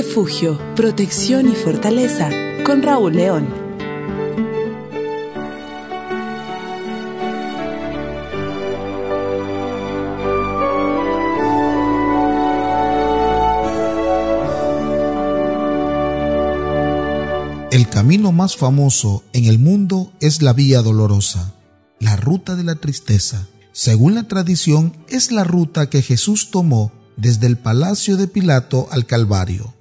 Refugio, protección y fortaleza con Raúl León. El camino más famoso en el mundo es la Vía Dolorosa, la ruta de la tristeza. Según la tradición, es la ruta que Jesús tomó desde el palacio de Pilato al Calvario.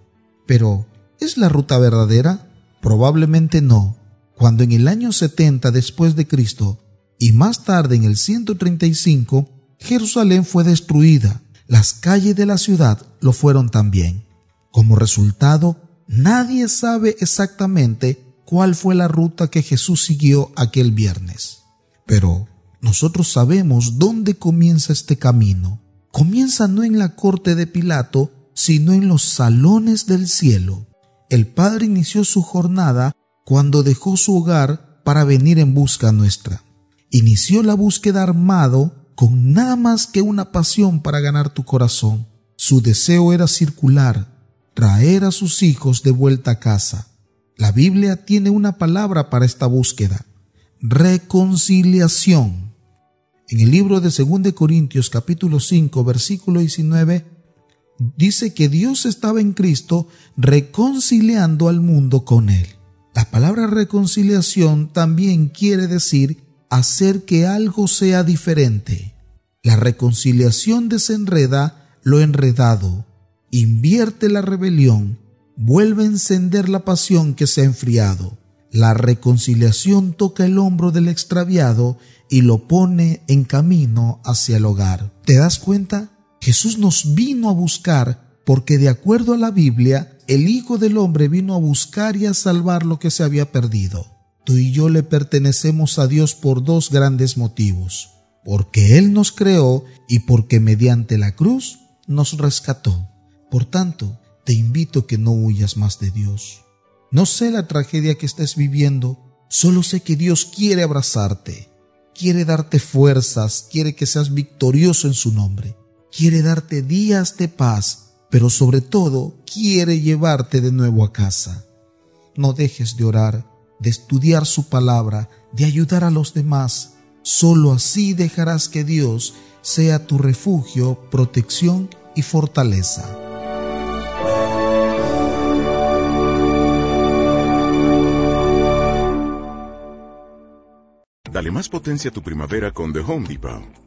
Pero, ¿es la ruta verdadera? Probablemente no. Cuando en el año 70 después de Cristo y más tarde en el 135, Jerusalén fue destruida, las calles de la ciudad lo fueron también. Como resultado, nadie sabe exactamente cuál fue la ruta que Jesús siguió aquel viernes. Pero nosotros sabemos dónde comienza este camino. Comienza no en la corte de Pilato, sino en los salones del cielo. El Padre inició su jornada cuando dejó su hogar para venir en busca nuestra. Inició la búsqueda armado con nada más que una pasión para ganar tu corazón. Su deseo era circular, traer a sus hijos de vuelta a casa. La Biblia tiene una palabra para esta búsqueda, reconciliación. En el libro de 2 Corintios capítulo 5 versículo 19 dice que Dios estaba en Cristo reconciliando al mundo con él. La palabra reconciliación también quiere decir hacer que algo sea diferente. La reconciliación desenreda lo enredado, invierte la rebelión, vuelve a encender la pasión que se ha enfriado. La reconciliación toca el hombro del extraviado y lo pone en camino hacia el hogar. ¿Te das cuenta? Jesús nos vino a buscar porque de acuerdo a la Biblia, el Hijo del Hombre vino a buscar y a salvar lo que se había perdido. Tú y yo le pertenecemos a Dios por dos grandes motivos. Porque Él nos creó y porque mediante la cruz nos rescató. Por tanto, te invito que no huyas más de Dios. No sé la tragedia que estés viviendo, solo sé que Dios quiere abrazarte, quiere darte fuerzas, quiere que seas victorioso en su nombre, quiere darte días de paz, pero sobre todo quiere llevarte de nuevo a casa. No dejes de orar, de estudiar su palabra, de ayudar a los demás. Solo así dejarás que Dios sea tu refugio, protección y fortaleza. Dale más potencia a tu primavera con The Home Depot.